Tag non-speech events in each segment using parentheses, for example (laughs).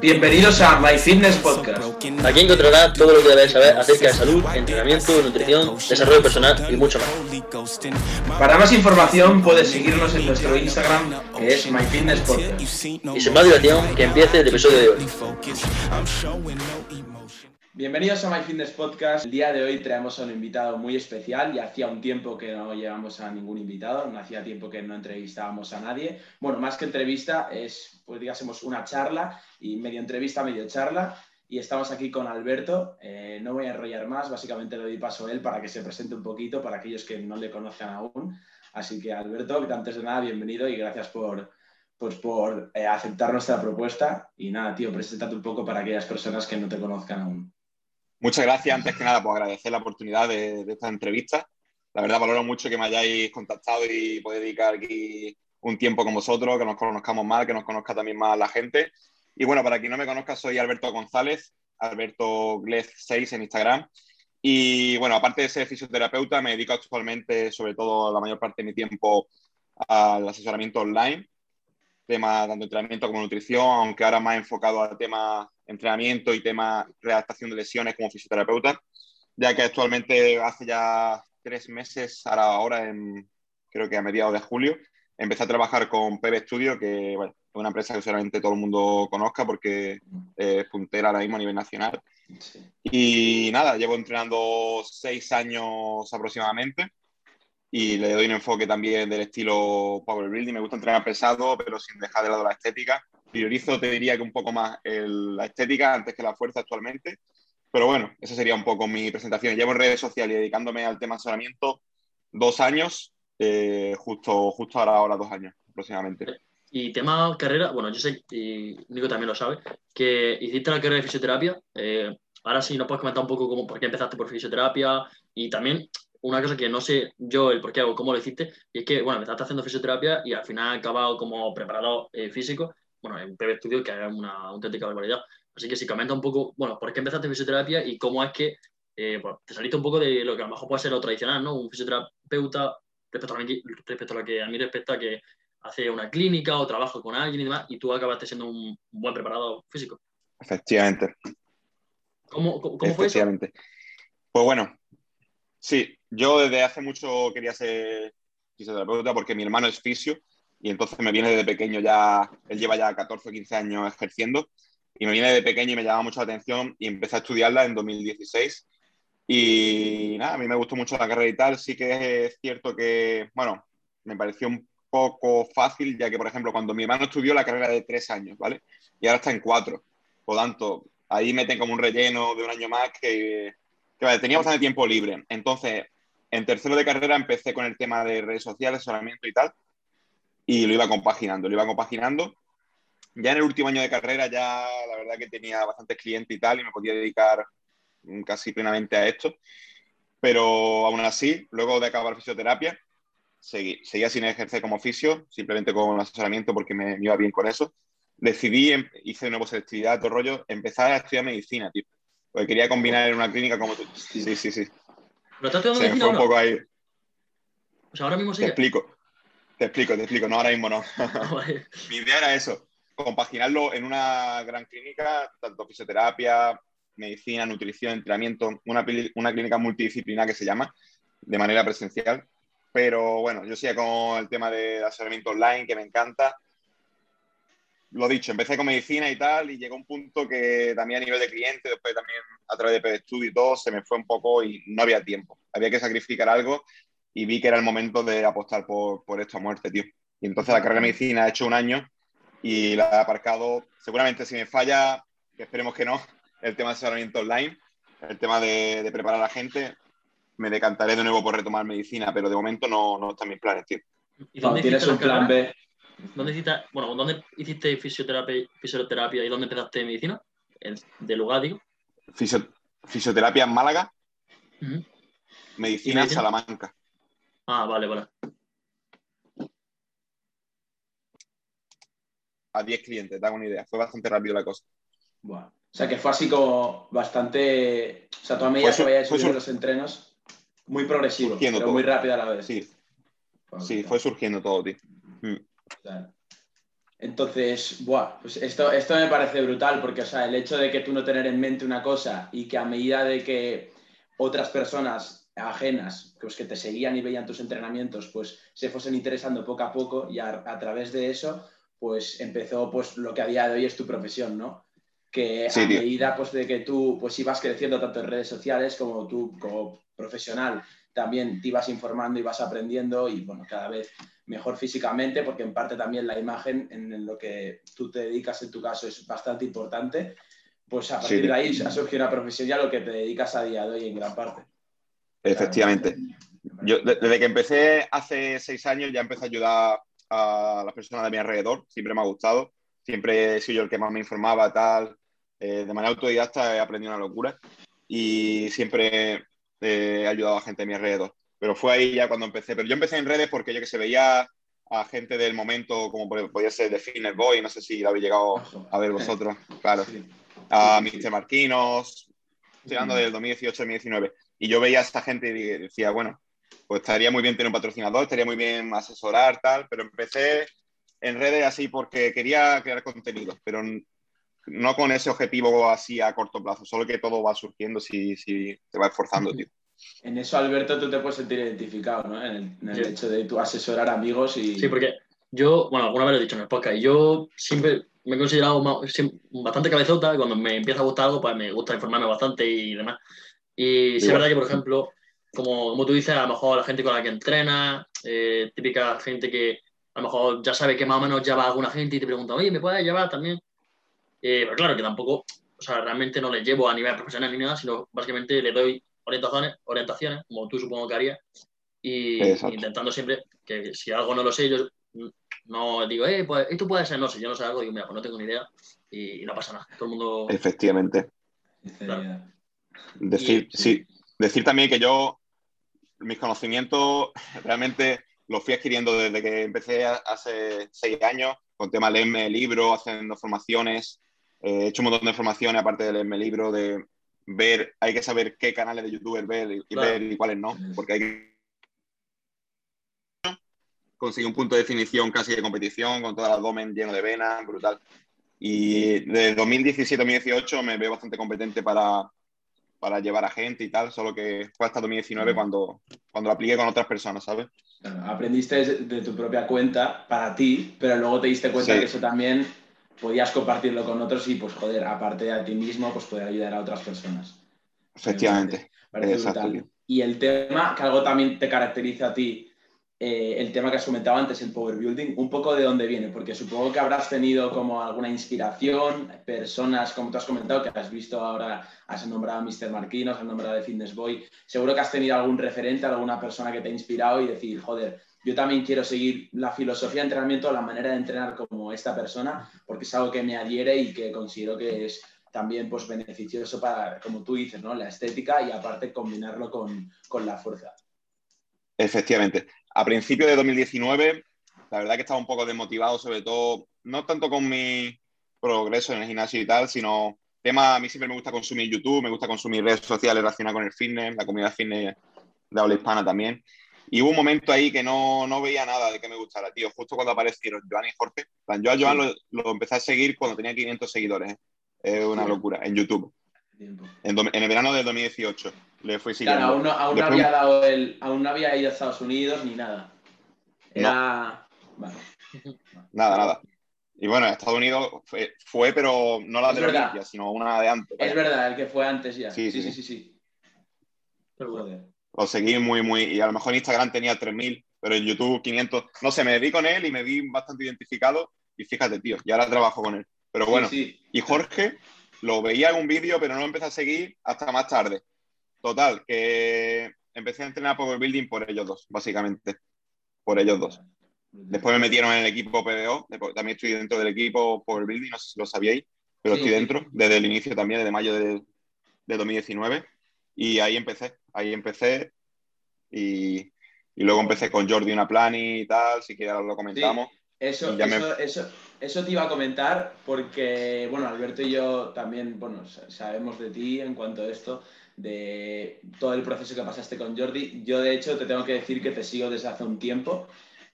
Bienvenidos a My Fitness Podcast. Aquí encontrarás todo lo que debes saber acerca de salud, entrenamiento, nutrición, desarrollo personal y mucho más. Para más información puedes seguirnos en nuestro Instagram que es My Fitness Podcast. Y sin más dilación, que empiece el episodio de hoy. Bienvenidos a My Fitness Podcast. El día de hoy traemos a un invitado muy especial y hacía un tiempo que no llevamos a ningún invitado, no hacía tiempo que no entrevistábamos a nadie. Bueno, más que entrevista es, pues digásemos, una charla y medio entrevista, medio charla. Y estamos aquí con Alberto. Eh, no voy a enrollar más, básicamente le doy paso a él para que se presente un poquito para aquellos que no le conocen aún. Así que Alberto, antes de nada, bienvenido y gracias por, pues por eh, aceptar nuestra propuesta. Y nada, tío, preséntate un poco para aquellas personas que no te conozcan aún. Muchas gracias, antes que nada, por agradecer la oportunidad de, esta entrevista. La verdad, valoro mucho que me hayáis contactado y poder dedicar aquí un tiempo con vosotros, que nos conozcamos más, que nos conozca también más la gente. Y bueno, para quien no me conozca, soy Alberto González, Alberto Glez 6 en Instagram. Y bueno, aparte de ser fisioterapeuta, me dedico actualmente, sobre todo la mayor parte de mi tiempo, al asesoramiento online, tema tanto entrenamiento como nutrición, aunque ahora más enfocado al tema entrenamiento y tema redactación de lesiones como fisioterapeuta, ya que actualmente hace ya tres meses, ahora, ahora en, creo que a mediados de julio, empecé a trabajar con PB Studio, que bueno, es una empresa que seguramente todo el mundo conozca porque es puntera ahora mismo a nivel nacional. Y nada, llevo entrenando seis años aproximadamente y le doy un enfoque también del estilo Power Building. Me gusta entrenar pesado, pero sin dejar de lado la estética priorizo, te diría que un poco más la estética antes que la fuerza actualmente. Pero bueno, esa sería un poco mi presentación. Llevo en redes sociales dedicándome al tema asesoramiento dos años, eh, justo, justo ahora, ahora dos años aproximadamente. Y tema carrera, bueno, yo sé, y Nico también lo sabe, que hiciste la carrera de fisioterapia. Eh, ahora sí nos puedes comentar un poco cómo, por qué empezaste por fisioterapia y también una cosa que no sé yo el por qué o cómo lo hiciste, y es que, bueno, empezaste haciendo fisioterapia y al final acabado como preparador eh, físico bueno, en PB Studio, que haga una auténtica barbaridad. Así que si comenta un poco, bueno, ¿por qué empezaste fisioterapia y cómo es que eh, te saliste un poco de lo que a lo mejor puede ser lo tradicional, ¿no? Un fisioterapeuta, respecto a, respecto a lo que a mí respecta, que hace una clínica o trabaja con alguien y demás, y tú acabaste siendo un buen preparado físico. Efectivamente. ¿Cómo, cómo fue eso? Pues bueno, sí, yo desde hace mucho quería ser fisioterapeuta porque mi hermano es fisio y entonces me viene desde pequeño ya, él lleva ya 14 o 15 años ejerciendo y me viene de pequeño y me llama mucho la atención y empecé a estudiarla en 2016 y nada, a mí me gustó mucho la carrera y tal, sí que es cierto que, bueno, me pareció un poco fácil, ya que, por ejemplo, cuando mi hermano estudió la carrera de tres años, ¿vale? Y ahora está en cuatro. Por tanto, ahí meten como un relleno de un año más que, que tenía bastante tiempo libre. Entonces, en tercero de carrera empecé con el tema de redes sociales, asesoramiento y tal y lo iba compaginando, lo iba compaginando. Ya en el último año de carrera ya la verdad que tenía bastantes clientes y tal y me podía dedicar casi plenamente a esto. Pero aún así, luego de acabar fisioterapia, seguí, seguía sin ejercer como fisio, simplemente con asesoramiento porque me, iba bien con eso. Decidí, em, hice de nuevo selectividad, todo rollo, empezar a estudiar medicina, tío. Porque quería combinar en una clínica como tú. Sí, sí, sí. ¿Pero estás estudiando medicina? un poco ahí. Pues ahora mismo sí. Te explico. Te explico, te explico. No, ahora mismo no. (laughs) Mi idea era eso, compaginarlo en una gran clínica, tanto fisioterapia, medicina, nutrición, entrenamiento, una, una clínica multidisciplinar que se llama, de manera presencial. Pero bueno, yo sigo con el tema de asesoramiento online, que me encanta. Lo dicho, empecé con medicina y tal, y llegó un punto que también a nivel de cliente, después también a través de PDStudio y todo, se me fue un poco y no había tiempo. Había que sacrificar algo y vi que era el momento de apostar por, por esto a muerte, tío. Y entonces la carrera de medicina ha hecho un año y la he aparcado. Seguramente si me falla, que esperemos que no, el tema de asesoramiento online, el tema de, de, preparar a la gente, me decantaré de nuevo por retomar medicina, pero de momento no, no están mis planes, tío. ¿Y dónde ¿Tienes un plan B? ¿Dónde hiciste, bueno, ¿dónde hiciste fisioterapia, fisioterapia y dónde empezaste medicina? ¿De lugar, digo? Fisioterapia en Málaga, medicina en Salamanca. Ah, vale, vale. A 10 clientes, te hago una idea. Fue bastante rápido la cosa. Bueno. O sea, que fue así como bastante. O sea, toda medida que vayas subiendo los entrenos, muy progresivo, pero muy rápido a la vez. Sí. sí, fue surgiendo todo, tío. Mm. Entonces, buah, pues esto, esto me parece brutal porque, o sea, el hecho de que tú no tener en mente una cosa y que a medida de que otras personas ajenas, pues que te seguían y veían tus entrenamientos, pues se fuesen interesando poco a poco y a, través de eso, pues empezó pues lo que a día de hoy es tu profesión, ¿no? Que a medida pues de que tú pues ibas creciendo tanto en redes sociales como tú como profesional también te ibas informando y vas aprendiendo y bueno, cada vez mejor físicamente, porque en parte también la imagen en lo que tú te dedicas en tu caso es bastante importante, pues a partir de ahí ha surgido una profesión ya lo que te dedicas a día de hoy en gran parte. Efectivamente. Yo desde que empecé hace seis años ya empecé a ayudar a las personas de mi alrededor, siempre me ha gustado, siempre he sido yo el que más me informaba, tal, eh, de manera autodidacta he aprendido una locura y siempre he ayudado a gente de mi alrededor. Pero fue ahí ya cuando empecé. Pero yo empecé en redes porque yo que se veía a gente del momento, como podía ser de Fitness Boy, no sé si lo habéis llegado a ver vosotros, claro. A Mr. Marquinos, estoy hablando del 2018-2019. Y yo veía a esta gente y decía, bueno, pues estaría muy bien tener un patrocinador, estaría muy bien asesorar, tal, pero empecé en redes así porque quería crear contenido, pero no con ese objetivo así a corto plazo, solo que todo va surgiendo si, si te va esforzando, tío. En eso, Alberto, tú te puedes sentir identificado, ¿no? En el, hecho de tu asesorar amigos y... Sí, porque yo, bueno, alguna vez lo he dicho en el podcast, yo siempre me he considerado bastante cabezota, cuando me empieza a gustar algo, pues me gusta informarme bastante y demás. Y sí es verdad que, por ejemplo, como, como, tú dices, a lo mejor la gente con la que entrena, eh, típica gente que a lo mejor ya sabe que más o menos ya va alguna gente y te pregunta, oye, ¿me puedes llevar también? Eh, pero claro, que tampoco, o sea, realmente no le llevo a nivel profesional ni nada, sino básicamente le doy orientaciones, orientaciones como tú supongo que harías, y intentando siempre que si algo no lo sé, yo no digo, eh, pues esto puede ser, no sé, yo no sé algo, digo, mira, pues no tengo ni idea y, no pasa nada. Todo el mundo. Efectivamente. Decir, sí, decir también que yo, mis conocimientos realmente los fui adquiriendo desde que empecé hace seis años, con tema de leerme libros, haciendo formaciones. Eh, he hecho un montón de formaciones, aparte de leerme libros, de ver, hay que saber qué canales de youtuber ver y, ver y cuáles no, porque hay que conseguir un punto de definición casi de competición, con todo el abdomen lleno de venas, brutal. Y de 2017-2018 me veo bastante competente para, para llevar a gente y tal, solo que fue hasta 2019 cuando, cuando lo apliqué con otras personas, ¿sabes? aprendiste de tu propia cuenta para ti, pero luego te diste cuenta que eso también podías compartirlo con otros y, pues, joder, aparte de a ti mismo, pues poder ayudar a otras personas. Efectivamente. y el tema, que algo también te caracteriza a ti, eh, el tema que has comentado antes, el power building, un poco de dónde viene, porque supongo que habrás tenido como alguna inspiración, personas, como tú has comentado, que has visto ahora, has nombrado a Mr. Marquinos, has nombrado a Fitness Boy, seguro que has tenido algún referente, alguna persona que te ha inspirado y decir, joder, yo también quiero seguir la filosofía de entrenamiento, la manera de entrenar como esta persona, porque es algo que me adhiere y que considero que es también pues, beneficioso para, como tú dices, ¿no? la estética y aparte combinarlo con, con la fuerza. Efectivamente. A principios de 2019, la verdad que estaba un poco desmotivado, sobre todo, no tanto con mi progreso en el gimnasio y tal, sino tema, a mí siempre me gusta consumir YouTube, me gusta consumir redes sociales relacionadas con el fitness, la comunidad fitness de habla hispana también. Y hubo un momento ahí que no, no veía nada de que me gustara, tío. Justo cuando aparecieron Joan y Jorge. Yo a Joan lo, lo, empecé a seguir cuando tenía 500 seguidores. Es una locura, en YouTube. En, en, el verano de 2018 le fui siguiendo. Claro, aún no, aún no había dado el, aún no había ido a Estados Unidos ni nada. Era. Vale. Nada, nada. Y bueno, Estados Unidos fue, fue pero no la de la sino una de antes. Es verdad, el que fue antes ya. Sí, sí, sí. sí, sí, Pero lo seguí muy, muy. Y a lo mejor en Instagram tenía 3.000, pero en YouTube 500. No sé, me vi con él y me vi bastante identificado. Y fíjate, tío, y ahora trabajo con él. Pero bueno, y Jorge lo veía en un vídeo, pero no lo empecé a seguir hasta más tarde. Total, que empecé a entrenar Power Building por ellos dos, básicamente. Por ellos dos. Después me metieron en el equipo PBO, también estoy dentro del equipo Power Building, no sé si lo sabíais, pero estoy dentro desde el inicio también, desde mayo de, de 2019. Y ahí empecé, ahí empecé y, luego empecé con Jordi una plan y tal, si quieres lo comentamos. eso, eso, eso, te iba a comentar porque, bueno, Alberto y yo también, bueno, sabemos de ti en cuanto a esto, de todo el proceso que pasaste con Jordi. Yo, de hecho, te tengo que decir que te sigo desde hace un tiempo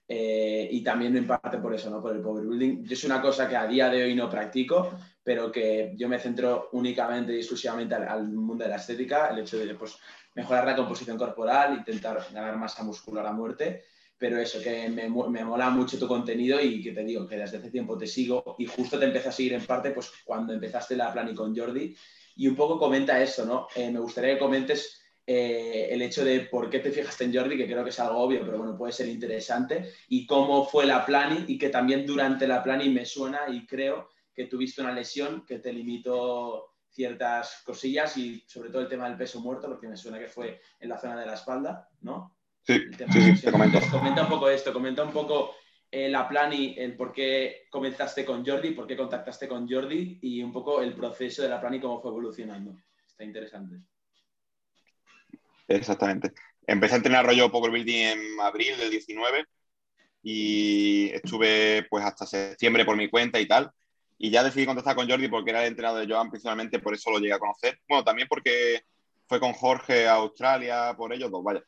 eh, y también en parte por eso, ¿no? Por el power building. Es una cosa que a día de hoy no practico, pero que yo me centro únicamente y exclusivamente al, mundo de la estética, el hecho de pues, mejorar la composición corporal, intentar ganar masa muscular a muerte pero eso, que me, me, mola mucho tu contenido y que te digo que desde hace tiempo te sigo y justo te empecé a seguir en parte pues cuando empezaste la Plani con Jordi y un poco comenta eso, ¿no? Eh, me gustaría que comentes eh, el hecho de por qué te fijaste en Jordi, que creo que es algo obvio, pero bueno, puede ser interesante, y cómo fue la Plani y que también durante la Plani me suena y creo que tuviste una lesión que te limitó ciertas cosillas y sobre todo el tema del peso muerto, porque me suena que fue en la zona de la espalda, ¿no? Sí, sí, sí, te comento. comenta un poco esto, comenta un poco eh, la plan y el por qué comenzaste con Jordi, por qué contactaste con Jordi y un poco el proceso de la plan y cómo fue evolucionando. Está interesante. Exactamente. Empecé a entrenar rollo Power Building en abril del 19 y estuve pues hasta septiembre por mi cuenta y tal. Y ya decidí contactar con Jordi porque era el entrenador de Joan principalmente, por eso lo llegué a conocer. Bueno, también porque fue con Jorge a Australia, por ellos dos, vaya.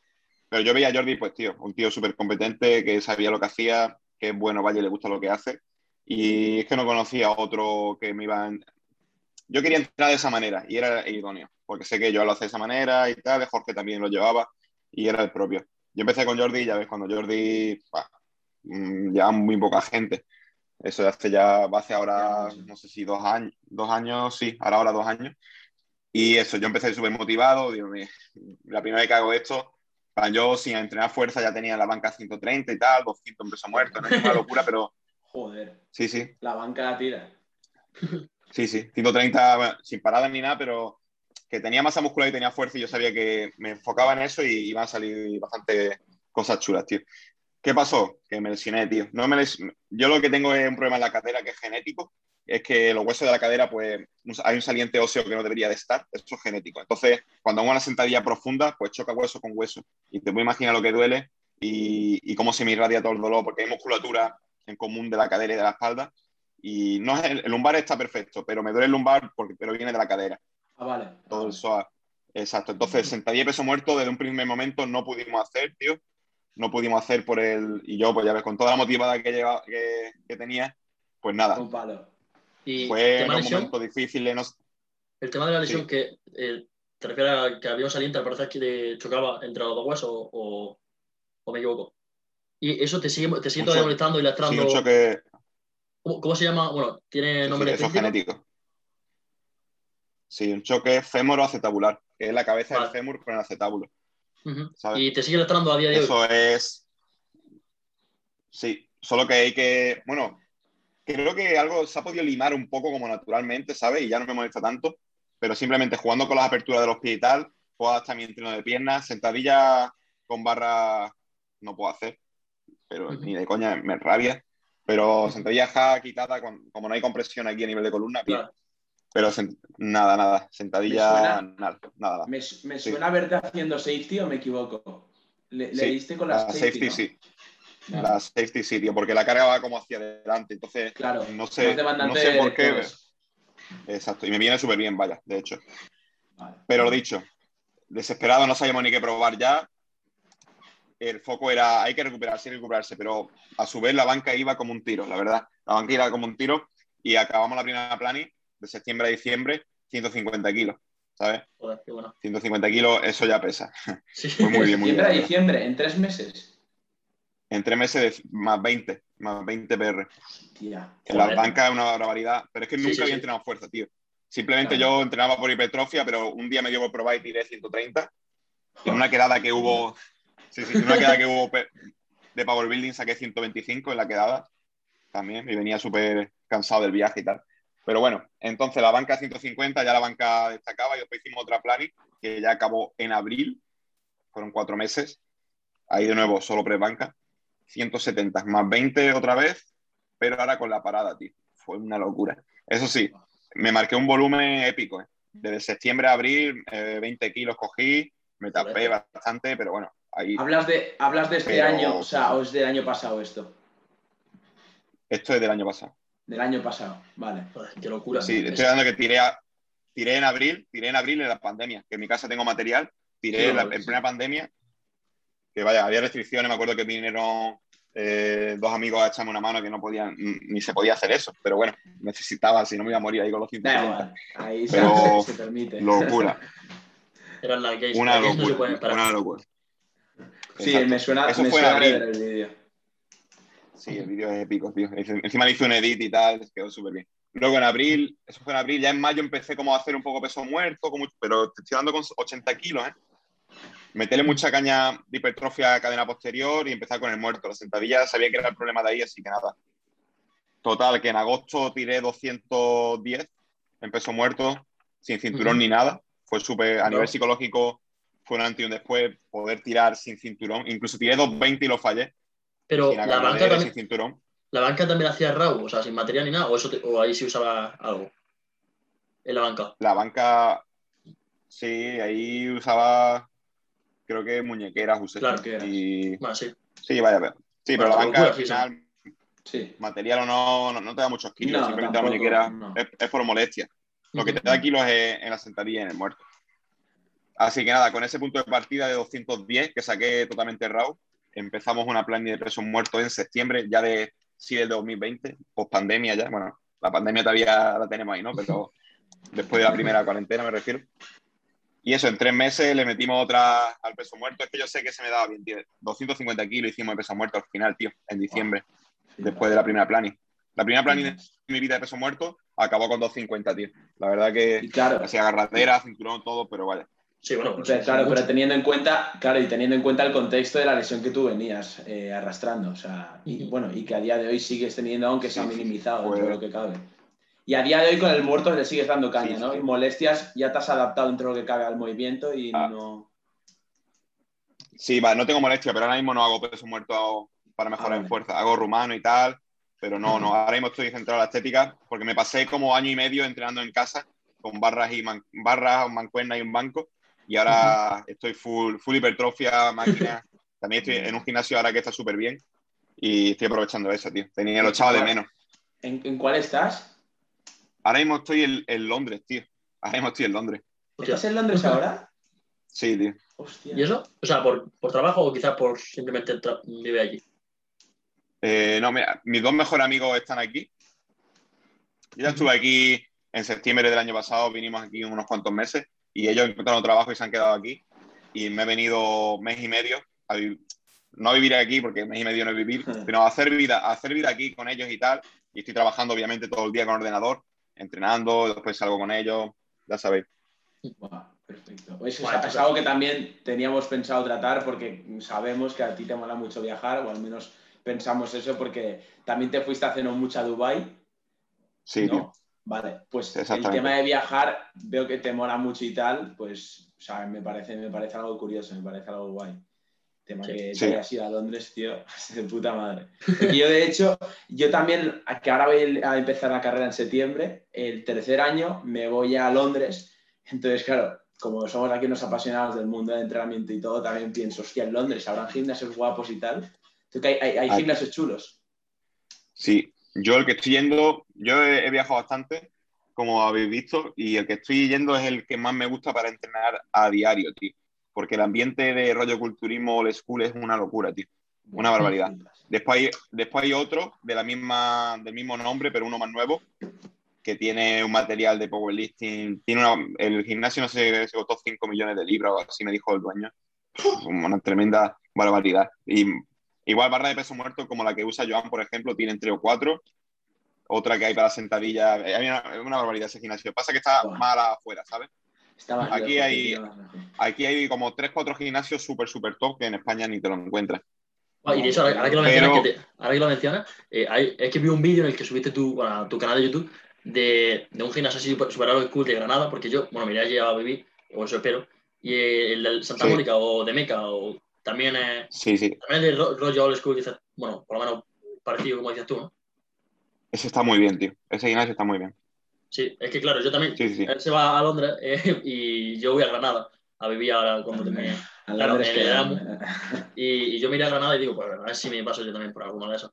Pero yo veía a Jordi, pues tío, un tío súper competente, que sabía lo que hacía, que es bueno, vaya, le gusta lo que hace. Y es que no conocía a otro que me iba... Yo quería entrar de esa manera y era idóneo, porque sé que yo lo hacía de esa manera y tal, Jorge también lo llevaba y era el propio. Yo empecé con Jordi ya ves, cuando Jordi, bah, mm, ya muy poca gente. Eso hace ya, hace ahora, no sé si dos años, dos años, sí, ahora, ahora dos años. Y eso, yo empecé súper motivado, digo, la primera vez que hago esto, yo sin entrenar fuerza ya tenía la banca 130 y tal, 200 en peso muerto, no es una locura, pero... (laughs) Joder. Sí, sí. La banca la tira. Sí, sí, 130 sin parada ni nada, pero que tenía masa muscular y tenía fuerza y yo sabía que me enfocaba en eso y iban a salir bastante cosas chulas, tío. ¿Qué pasó? Que me lesioné, tío. No me Yo lo que tengo es un problema en la cadera que es genético es que los huesos de la cadera, pues hay un saliente óseo que no debería de estar, eso es genético. Entonces, cuando hago una sentadilla profunda, pues choca hueso con hueso. Y te puedo imaginar lo que duele y, cómo se me irradia todo el dolor, porque hay musculatura en común de la cadera y de la espalda. Y no el, lumbar está perfecto, pero me duele el lumbar porque, pero viene de la cadera. Ah, vale. Todo eso. Exacto. Entonces, sentadilla y peso muerto desde un primer momento no pudimos hacer, tío. No pudimos hacer por el. Y yo, pues ya ves, con toda la motivada que, lleva, que, que tenía, pues nada. Un palo. Y Fue un momento difícil. El tema de la lesión, que eh, te refieres a que había un saliente, parece que chocaba entre los dos huesos o, o, me equivoco. Y eso te sigue, te sigue todavía molestando y lastrando. Sí, choque... ¿Cómo, se llama? Bueno, tiene nombre sí, eso genético. Sí, un choque fémoro-acetabular, que es la cabeza del fémur con el acetábulo. Y te sigue lastrando a día de hoy. Eso es. Sí, solo que hay que. Bueno, creo que algo se ha podido limar un poco como naturalmente, ¿sabes? Y ya no me molesta tanto, pero simplemente jugando con las aperturas de los pies y tal, puedo hasta mi entreno de piernas, sentadilla con barra no puedo hacer, pero ni de coña me rabia. Pero sentadilla ja quitada, como no hay compresión aquí a nivel de columna, Pero nada, nada, sentadilla, nada, nada. Me, suena verte haciendo safety o me equivoco. Le, diste con la safety, sí. La safety sí, porque la carga va como hacia adelante. Entonces, claro, no sé, no sé por qué. Exacto, y me viene súper bien, vaya, de hecho. Pero lo dicho, desesperado, no sabíamos ni qué probar ya. El foco era, hay que recuperarse, que recuperarse, pero a su vez la banca iba como un tiro, la verdad. La banca iba como un tiro y acabamos la primera plani de septiembre a diciembre, 150 kilos, ¿sabes? 150 kilos, eso ya pesa. Sí. muy bien, muy bien. a diciembre, en tres meses en tres meses más 20, más 20 PR. En la banca es una barbaridad, pero es que nunca había entrenado fuerza, tío. Simplemente yo entrenaba por hipertrofia, pero un día me dio por probar y tiré 130. En una quedada que hubo, sí, sí, en una quedada que hubo de Power Building saqué 125 en la quedada también y venía súper cansado del viaje y tal. Pero bueno, entonces la banca 150, ya la banca destacaba y después hicimos otra planning que ya acabó en abril, fueron cuatro meses. Ahí de nuevo, solo pre-banca. 170 más 20 otra vez, pero ahora con la parada, tío. Fue una locura. Eso sí, me marqué un volumen épico. ¿eh? Desde septiembre a abril, 20 eh, kilos cogí, me tapé bastante, pero bueno, ahí. ¿Hablas de, hablas de este año, o sea, o es del año pasado esto? Esto es del año pasado. Del año pasado, vale. qué locura. Sí, estoy dando que tiré, tiré en abril, tiré en abril en la pandemia, que en mi casa tengo material, tiré en, en plena pandemia que vaya, había restricciones, me acuerdo que vinieron eh, dos amigos a echarme una mano que no podían, ni se podía hacer eso, pero bueno, necesitaba, si no me iba a morir ahí con los 160. ahí pero (laughs) se, permite. Locura. (laughs) Era la que una locura, no una locura. Sí, me suena, Eso me fue suena en el vídeo. Sí, el vídeo es épico, tío. Encima le hice un edit y tal, quedó súper bien. Luego en abril, eso fue en abril, ya en mayo empecé como a hacer un poco peso muerto, como, pero te estoy dando con 80 kilos, ¿eh? Meterle mucha caña de hipertrofia a cadena posterior y empezar con el muerto. La sentadilla sabía que era el problema de ahí, así que nada. Total, que en agosto tiré 210 en peso muerto, sin cinturón ni nada. Fue súper, a nivel psicológico, fue un antes y un después poder tirar sin cinturón. Incluso tiré 220 y lo fallé. Pero la banca también, sin cinturón. ¿La banca también hacía RAW? O sea, sin material ni nada. ¿O, eso o ahí sí usaba algo? En la banca. La banca, sí, ahí usaba, creo que muñequeras usé. Claro que y... sí. sí, vaya, ver. Sí, pero la banca al final, sí. material o no, no, te da muchos kilos. simplemente la muñequera es, por molestia. Lo que te da kilos es en la sentadilla y en el muerto. Así que nada, con ese punto de partida de 210 que saqué totalmente RAW, empezamos una plan de peso muerto en septiembre, ya de, sí, del 2020, post pandemia ya. Bueno, la pandemia todavía la tenemos ahí, ¿no? Pero (laughs) después de la primera cuarentena me refiero. Y eso, en tres meses le metimos otra al peso muerto. Es que yo sé que se me daba bien, tío. 250 kilos hicimos de peso muerto al final, tío, en diciembre, después de la primera planning. La primera planning de mi vida de peso muerto acabó con 250, tío. La verdad que claro. hacía agarradera, cinturón, todo, pero vaya. Sí, bueno, pues claro, pero teniendo en cuenta, claro, y teniendo en cuenta el contexto de la lesión que tú venías eh, arrastrando, o sea, y bueno, y que a día de hoy sigues teniendo, aunque se ha minimizado dentro de lo que cabe. Y a día de hoy con el muerto le sigues dando caña, ¿no? Y molestias, ya te has adaptado dentro de lo que cabe al movimiento y ah. no. Sí, vale, no tengo molestia, pero ahora mismo no hago peso muerto para mejorar ah, en fuerza. Hago rumano y tal, pero no, no. Ahora mismo estoy centrado en la estética porque me pasé como año y medio entrenando en casa con barras y barras, mancuernas y un banco y ahora estoy full, full hipertrofia, máquina. (laughs) También estoy en un gimnasio ahora que está súper bien y estoy aprovechando eso, tío. Tenía lo echado de menos. ¿En, cuál estás? Ahora mismo estoy en, Londres, tío. Ahora mismo estoy en Londres. ¿Estás en Londres ahora? Sí, tío. Hostia. ¿Y eso? O sea, ¿por, trabajo o quizás por simplemente vive allí? Eh, no, mira, mis dos mejores amigos están aquí. Yo ya estuve aquí en septiembre del año pasado, vinimos aquí unos cuantos meses y ellos encontraron trabajo y se han quedado aquí. Y me he venido mes y medio a no a vivir aquí, porque mes y medio no es vivir, sino a hacer vida, a hacer vida aquí con ellos y tal. Y estoy trabajando, obviamente, todo el día con ordenador, entrenando, después salgo con ellos, ya sabéis. perfecto. Pues es, algo que también teníamos pensado tratar porque sabemos que a ti te mola mucho viajar, o al menos pensamos eso, porque también te fuiste hace no mucho a Dubai. Sí, ¿no? Vale, pues el tema de viajar, veo que te mola mucho y tal, pues, o sea, me parece, me parece algo curioso, me parece algo guay. tema que sí. hayas ido a Londres, tío, (laughs) de puta madre. yo, de hecho, yo también, que ahora voy a empezar la carrera en septiembre, el tercer año me voy a Londres, entonces, claro, como somos aquí unos apasionados del mundo del entrenamiento y todo, también pienso, hostia, en Londres habrán gimnasios guapos y tal. Entonces, hay, hay, hay gimnasios chulos. Sí, yo el que estoy yendo, yo he, viajado bastante, como habéis visto, y el que estoy yendo es el que más me gusta para entrenar a diario, tío. Porque el ambiente de rollo culturismo old school es una locura, tío. Una barbaridad. Después hay, después hay otro de la misma, del mismo nombre, pero uno más nuevo, que tiene un material de powerlifting. Tiene el gimnasio, no sé, se costó 5 millones de libras, así me dijo el dueño. (gasps) Una tremenda barbaridad. Y Igual barra de peso muerto como la que usa Joan, por ejemplo, tiene entre o cuatro. Otra que hay para sentadilla. Hay una, barbaridad ese gimnasio. Pasa que está mal afuera, ¿sabes? aquí, hay, aquí hay como tres, cuatro gimnasios súper, súper top que en España ni te lo encuentras. y de hecho, ahora, que lo mencionas, ahora que lo mencionas eh, es que vi un vídeo en el que subiste tu, tu canal de YouTube de, de un gimnasio así super cool de Granada, porque yo, bueno, me iría a vivir, o eso espero, y el de Santa Mónica o de Meca o también es, sí, sí. También es de rollo old school, bueno, por lo menos parecido como dices tú, ¿no? Ese está muy bien, tío. Ese gimnasio está muy bien. Sí, es que claro, yo también. Él se va a Londres eh, (laughs) y yo voy a Granada a vivir ahora cuando termine. Claro, en el Y, y, yo me iré a Granada y digo, pues a ver si me paso yo también por alguna de esas.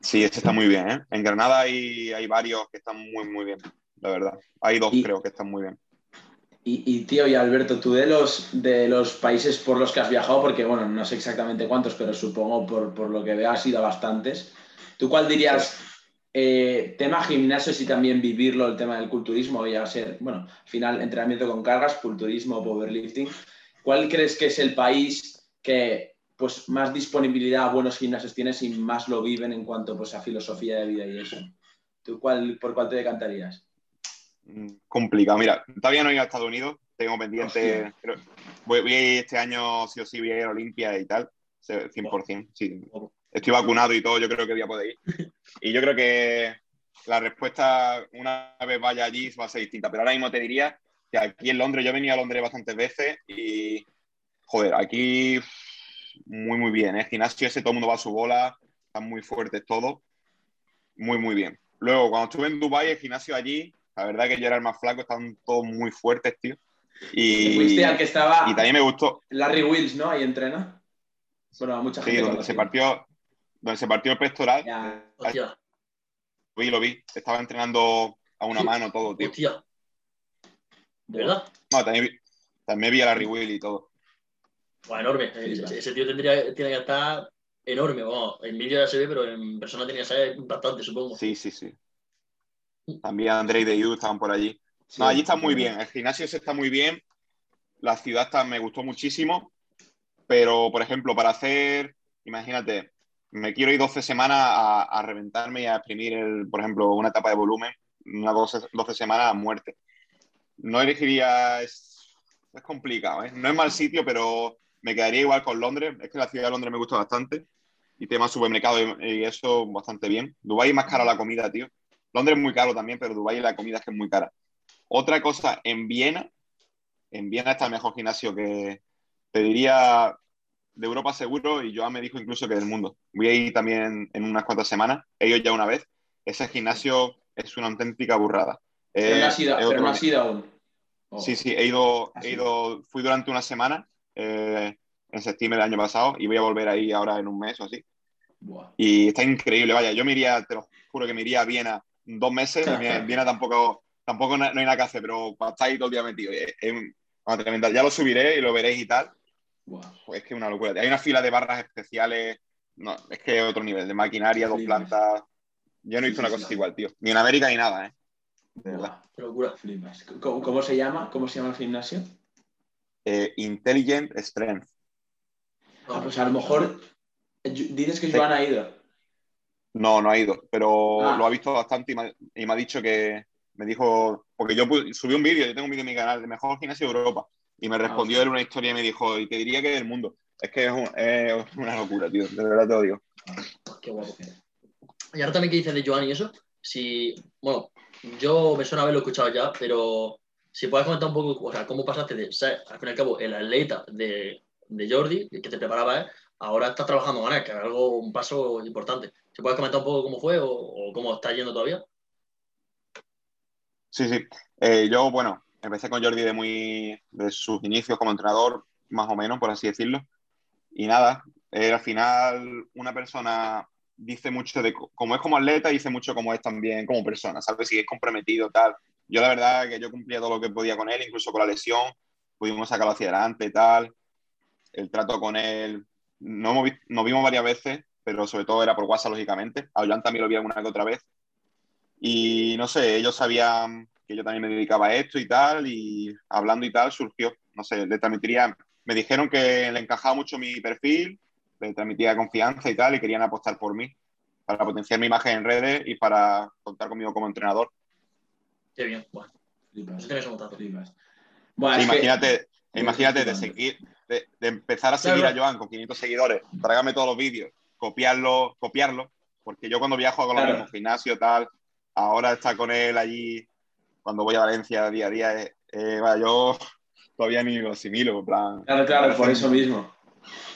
Sí, ese está muy bien, ¿eh? En Granada hay, hay varios que están muy, muy bien, la verdad. Hay dos, creo, que están muy bien. Y, tío, y Alberto, tú de los, de los países por los que has viajado, porque bueno, no sé exactamente cuántos, pero supongo por, por lo que veo has ido a bastantes. ¿Tú cuál dirías, eh, tema gimnasios y también vivirlo, el tema del culturismo, ya ser, bueno, al final entrenamiento con cargas, culturismo, powerlifting. ¿Cuál crees que es el país que pues más disponibilidad a buenos gimnasios tienes y más lo viven en cuanto pues, a filosofía de vida y eso? ¿Tú cuál, por cuál te decantarías? Mm, complicado. Mira, todavía no he ido a Estados Unidos, tengo pendiente. voy, a ir este año, sí o sí, voy a ir a Olimpia y tal, 100%. Sí. Estoy vacunado y todo, yo creo que voy a poder ir. Y yo creo que la respuesta, una vez vaya allí, va a ser distinta. Pero ahora mismo te diría que aquí en Londres, yo he venido a Londres bastantes veces y, joder, aquí muy, muy bien. ¿eh? Gimnasio ese, todo el mundo va a su bola, están muy fuertes todos. Muy, muy bien. Luego, cuando estuve en Dubai el gimnasio allí, la verdad que yo era el más flaco, estaban todos muy fuertes, tío. Y, fuiste al que estaba. Y también me gustó. Larry Wills, ¿no? Ahí entrena. Bueno, mucha gente. Sí, donde se partió, donde se partió el pectoral. Ya. Hostia. Lo vi, lo vi. Estaba entrenando a una mano todo, tío. Hostia. ¿De verdad? No, también vi, también vi a Larry Will y todo. Bueno, enorme. ese, tío tendría, tiene que estar enorme. Bueno, en vídeo ya se ve, pero en persona tenía que ser impactante, supongo. Sí, sí, sí. También André y You estaban por allí. no, allí está muy bien. El gimnasio se está muy bien. La ciudad está, me gustó muchísimo. Pero, por ejemplo, para hacer, imagínate, me quiero ir 12 semanas a, reventarme y a exprimir, el, por ejemplo, una etapa de volumen, una 12, 12 semanas a muerte. No elegiría, es, es complicado, ¿eh? no es mal sitio, pero me quedaría igual con Londres. Es que la ciudad de Londres me gusta bastante y tema supermercado y, y eso bastante bien. Dubái es más cara la comida, tío. Londres es muy caro también, pero Dubái la comida es que es muy cara. Otra cosa, en Viena, en Viena está el mejor gimnasio que te diría de Europa seguro y Joan me dijo incluso que del mundo. Voy a ir también en unas cuantas semanas, he ido ya una vez. Ese gimnasio es una auténtica burrada. Pero no has ido, aún. Oh. Sí, sí, he ido, he ido, fui durante una semana eh, en septiembre del año pasado y voy a volver ahí ahora en un mes o así. Y está increíble, vaya, yo me iría, te lo juro que me iría a Viena dos meses, en Viena (laughs) tampoco, tampoco no, hay nada que hacer, pero estar ahí todo el día metido, es, Ya lo subiré y lo veréis y tal. es que es una locura. Hay una fila de barras especiales, no, es que es otro nivel, de maquinaria, dos plantas. Yo no he visto una cosa igual, tío. Ni en América ni nada, ¿eh? De verdad. Qué locura. Flipas. ¿Cómo, se llama? ¿Cómo se llama el gimnasio? Eh, Intelligent Strength. Ah, pues a lo mejor dices que Joan ha ido. No, no ha ido, pero ah. lo ha visto bastante y me, ha dicho que me dijo, porque yo subí un vídeo, yo tengo un vídeo en mi canal de mejor gimnasio de Europa y me ah, respondió en una historia y me dijo, y te diría que del mundo. Es que es, una locura, tío, de verdad te lo digo. Qué guapo. Y ahora también que dices de Joan y eso, si, bueno, yo me suena haberlo escuchado ya, pero si puedes comentar un poco, o sea, cómo pasaste de ser, al fin y al cabo, el atleta de, de Jordi, que te preparaba, ¿eh? ahora estás trabajando con él, que es algo, un paso importante. ¿Se puede comentar un poco cómo fue o, cómo está yendo todavía? Sí, sí. Eh, yo, bueno, empecé con Jordi de, muy, de sus inicios como entrenador, más o menos, por así decirlo. Y nada, eh, al final una persona dice mucho de como es como atleta, dice mucho como es también como persona, ¿sabes? Si es comprometido, tal. Yo la verdad que yo cumplía todo lo que podía con él, incluso con la lesión, pudimos sacarlo hacia adelante, tal. El trato con él, no nos vimos varias veces pero sobre todo era por WhatsApp, lógicamente. A Joan también lo vi alguna que otra vez. Y no sé, ellos sabían que yo también me dedicaba a esto y tal, y hablando y tal, surgió, no sé, le transmitiría, me dijeron que le encajaba mucho mi perfil, le transmitía confianza y tal, y querían apostar por mí, para potenciar mi imagen en redes y para contar conmigo como entrenador. Qué bien, bueno. Bueno, imagínate, imagínate de seguir, de, empezar a seguir a Joan con 500 seguidores, trágame todos los vídeos, copiarlo, copiarlo, porque yo cuando viajo con los mismos gimnasios, tal, ahora está con él allí, cuando voy a Valencia día a día, eh, eh yo todavía ni lo asimilo, en plan. Claro, claro, por eso mismo.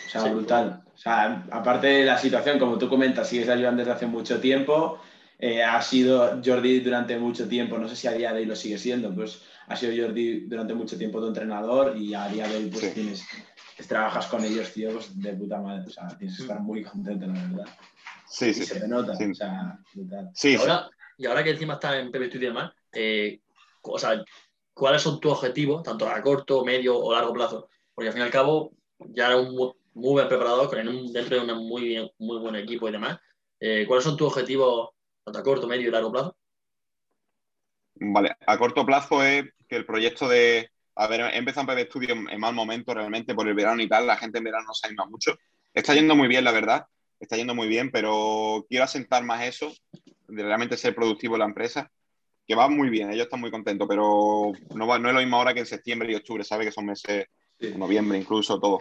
O sea, brutal. O sea, aparte de la situación, como tú comentas, sigues ayudando desde hace mucho tiempo, eh, ha sido Jordi durante mucho tiempo, no sé si a día de hoy lo sigue siendo, pues ha sido Jordi durante mucho tiempo tu entrenador y a día de hoy pues tienes trabajas con ellos, tío, pues de puta madre. O sea, tienes que estar muy contento, la verdad. Sí, sí. se te nota, o sea, Sí, y ahora, y ahora que encima está en PB Studio y demás, eh, o sea, cuáles son tus objetivos, tanto a corto, medio o largo plazo. Porque al fin y al cabo, ya eres un muy, muy buen preparador, dentro de un muy, bien, muy buen equipo y demás. Eh, ¿Cuáles son tus objetivos, tanto a corto, medio y largo plazo? Vale, a corto plazo es que el proyecto de. A ver, he empezado en Studio en mal momento realmente por el verano y tal. La gente en verano no se anima mucho. Está yendo muy bien, la verdad. Está yendo muy bien, pero quiero asentar más eso, de realmente ser productivo en la empresa que va muy bien, ellos están muy contentos, pero no, va, no es lo mismo ahora que en septiembre y octubre, ¿sabe? Que son meses, noviembre incluso, todo.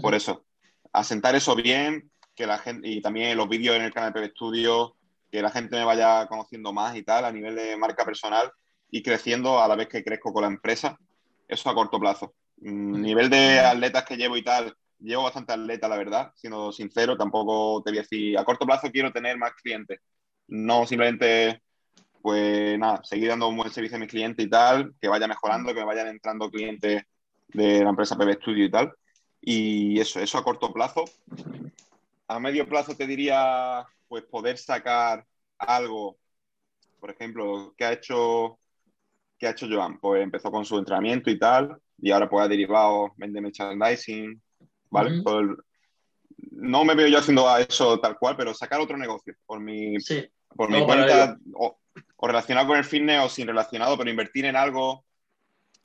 Por eso, asentar eso bien, que la gente, y también los vídeos en el canal de Studio, que la gente me vaya conociendo más y tal, a nivel de marca personal, y creciendo a la vez que crezco con la empresa, eso a corto plazo. Mm, nivel de atletas que llevo y tal, llevo bastante atleta, la verdad, siendo sincero, tampoco te voy a decir, a corto plazo quiero tener más clientes, no simplemente pues nada, seguir dando un buen servicio a mis clientes y tal, que vaya mejorando, que me vayan entrando clientes de la empresa PB Studio y tal. Y eso, eso a corto plazo. A medio plazo te diría, pues poder sacar algo, por ejemplo, ¿qué ha hecho, qué ha hecho Joan? Pues empezó con su entrenamiento y tal, y ahora pues ha derivado, vende merchandising, ¿vale? no me veo yo haciendo eso tal cual, pero sacar otro negocio por mi, por mi cuenta, o relacionado con el fitness o sin relacionado, pero invertir en algo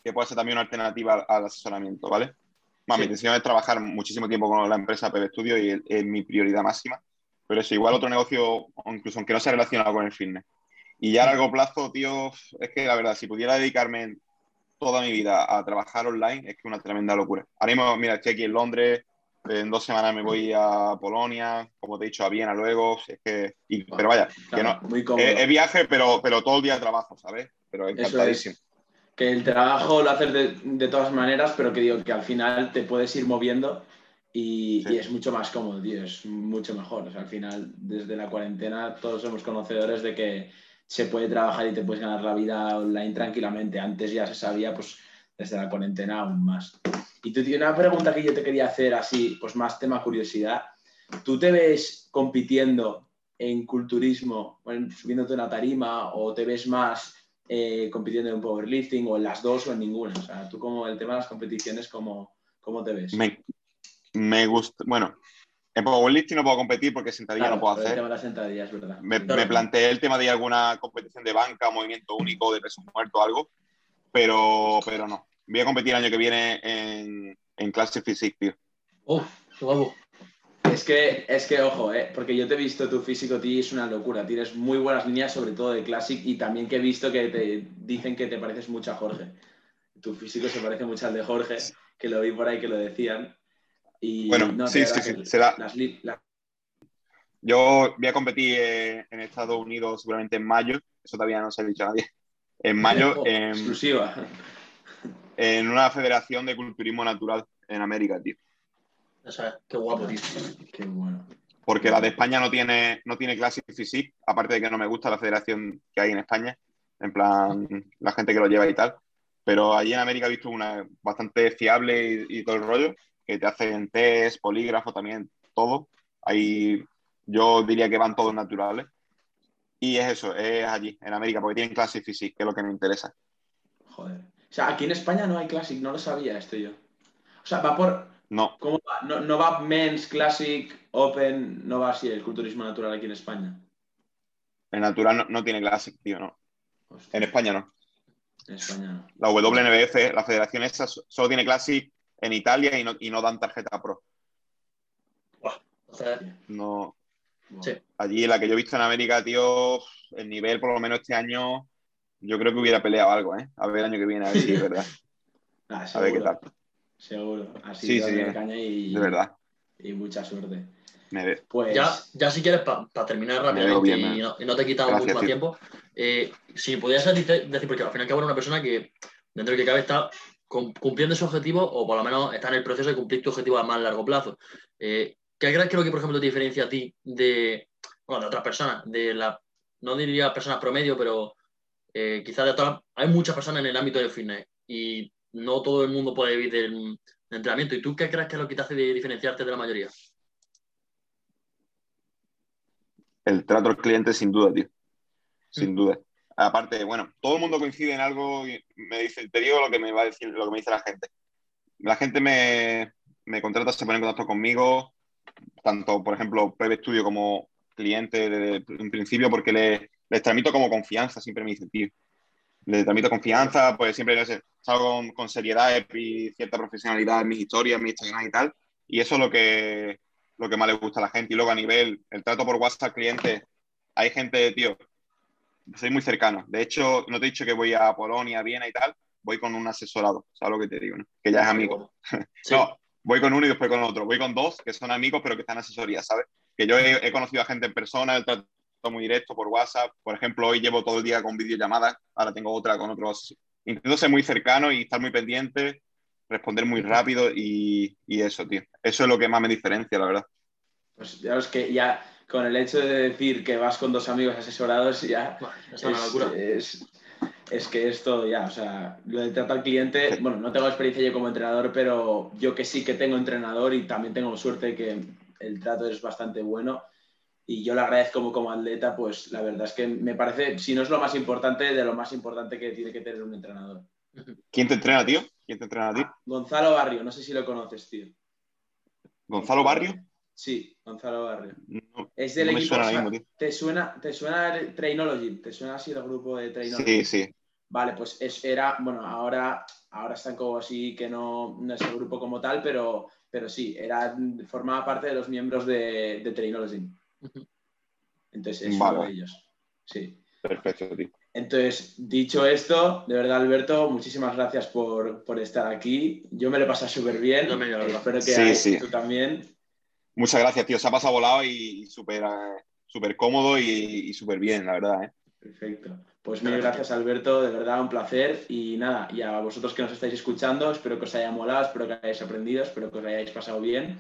que pueda ser también una alternativa al, asesoramiento, ¿vale? mi intención es trabajar muchísimo tiempo con la empresa PB Studio y es, mi prioridad máxima, pero es igual otro negocio, incluso aunque no sea relacionado con el fitness. Y ya a largo plazo, tío, es que la verdad, si pudiera dedicarme toda mi vida a trabajar online, es que una tremenda locura. Ahora mismo, mira, estoy aquí en Londres, en dos semanas me voy a Polonia, como te he dicho, a Viena luego. Es que, pero vaya, que no, es, viaje, pero, pero todo el día trabajo, ¿sabes? Pero encantadísimo. Que el trabajo lo haces de, de, todas maneras, pero que digo que al final te puedes ir moviendo y, y, es mucho más cómodo, tío, es mucho mejor. O sea, al final, desde la cuarentena, todos somos conocedores de que se puede trabajar y te puedes ganar la vida online tranquilamente. Antes ya se sabía, pues desde la cuarentena aún más. Y tú tienes una pregunta que yo te quería hacer así, pues más tema curiosidad. ¿Tú te ves compitiendo en culturismo, subiéndote una tarima, o te ves más eh, compitiendo en powerlifting, o en las dos o en ninguna? O sea, tú como el tema de las competiciones, ¿cómo, cómo te ves? Me, me gusta, bueno, en powerlifting no puedo competir porque sentadilla no puedo hacer. El tema de sentadillas, ¿verdad? Me, me, planteé el tema de alguna competición de banca, movimiento único, de peso muerto, algo, pero, pero no. Voy a competir el año que viene en, en Classic Physique, tío. Uf, guapo. Es que, es que, ojo, eh, porque yo te he visto tu físico, tío, es una locura. Tienes muy buenas líneas, sobre todo de Classic, y también que he visto que te dicen que te pareces mucho a Jorge. Tu físico se parece mucho al de Jorge, que lo vi por ahí que lo decían. Y bueno, sí, sí, sí, será. Yo voy a competir en Estados Unidos seguramente en mayo, eso todavía no se ha dicho a nadie. En mayo. (laughs) en, exclusiva en una federación de culturismo natural en América, tío. O sea, qué guapo, tío. Qué bueno. Porque la de España no tiene, no tiene Classic Physique, aparte de que no me gusta la federación que hay en España, en plan, la gente que lo lleva y tal. Pero allí en América he visto una bastante fiable y, todo el rollo, que te hacen test, polígrafo también, todo. Ahí yo diría que van todos naturales. Y es eso, es allí, en América, porque tienen Classic Physique, que es lo que me interesa. Joder. O sea, aquí en España no hay Classic, no lo sabía esto yo. O sea, va por. No. ¿Cómo va? No, va Men's, Classic, Open, no va así el culturismo natural aquí en España. El natural no, tiene Classic, tío, no. En España no. En España no. La WNBF, la federación esa, solo tiene Classic en Italia y no, y no dan tarjeta pro. No. Sí. Allí, la que yo he visto en América, tío, el nivel, por lo menos este año, yo creo que hubiera peleado algo, ¿eh? A ver el año que viene, a ver si es verdad. (laughs) Ah, a ver qué tal. Seguro. Así sí, sí, caña y, de verdad. Y mucha suerte. Pues... Ya, ya si quieres, para terminar rápidamente y, no, y, no, te quitamos mucho más tiempo, eh, si podías decir, porque al final que una persona que dentro de que cabe está cumpliendo su objetivo o por lo menos está en el proceso de cumplir tu objetivo a más largo plazo. Eh, ¿Qué crees que lo que, por ejemplo, te diferencia a ti de, bueno, de otras personas? De la, no diría personas promedio, pero eh, quizás de todas, hay muchas personas en el ámbito del fitness y no todo el mundo puede vivir del, entrenamiento. ¿Y tú qué crees que es lo que te hace diferenciarte de la mayoría? El trato al cliente, sin duda, tío. Sin mm. duda. Aparte, bueno, todo el mundo coincide en algo y me dice, te digo lo que me va a decir, lo que me dice la gente. La gente me, me contrata, se pone en contacto conmigo, tanto, por ejemplo, Preve Studio como cliente desde un principio, porque les, les tramito como confianza, siempre me dicen, tío. Les tramito confianza, pues siempre salgo con, con seriedad y cierta profesionalidad en mis historias, en mi Instagram y tal. Y eso es lo que, lo que más le gusta a la gente. Y luego a nivel, el trato por WhatsApp cliente, hay gente, tío, soy muy cercano. De hecho, no te he dicho que voy a Polonia, Viena y tal, voy con un asesorado, ¿sabes lo que te digo? Que ya es amigo. (laughs) no, voy con uno y después con otro. Voy con dos que son amigos, pero que están en asesoría, ¿sabes? Que yo he, conocido a gente en persona, el trato muy directo por WhatsApp. Por ejemplo, hoy llevo todo el día con videollamadas, ahora tengo otra con otros. Intento ser muy cercano y estar muy pendiente, responder muy rápido y, y eso, tío. Eso es lo que más me diferencia, la verdad. Pues ya es que ya con el hecho de decir que vas con dos amigos asesorados ya es, una locura. Es, que es todo ya, o sea, lo de tratar al cliente, bueno, no tengo experiencia yo como entrenador, pero yo que sí que tengo entrenador y también tengo suerte que el trato es bastante bueno y yo le agradezco como, atleta, pues la verdad es que me parece, si no es lo más importante, de lo más importante que tiene que tener un entrenador. ¿Quién te entrena, tío? ¿Quién te entrena a ti? Gonzalo Barrio, no sé si lo conoces, tío. ¿Gonzalo Barrio? Sí, Gonzalo Barrio. es del equipo. ¿te, suena, ¿Te suena el Trainology? ¿Te suena así el grupo de Trainology? Sí, sí. Vale, pues es, era, bueno, ahora, ahora están como así que no, no es el grupo como tal, pero, pero sí, era, formaba parte de los miembros de, de Trainology. Entonces, es uno de ellos. Sí. Perfecto, tío. Entonces, dicho esto, de verdad, Alberto, muchísimas gracias por, por estar aquí. Yo me lo he pasado súper bien. espero que tú también. Muchas gracias, tío. Se ha pasado volado y, súper eh, súper cómodo y, súper bien, la verdad. ¿eh? Perfecto. Pues mil gracias, Alberto. De verdad, un placer. Y nada, y a vosotros que nos estáis escuchando, espero que os haya molado, espero que hayáis aprendido, espero que os hayáis pasado bien.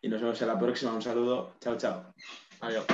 Y nos vemos en la próxima. Un saludo. Chao, chao. Adiós.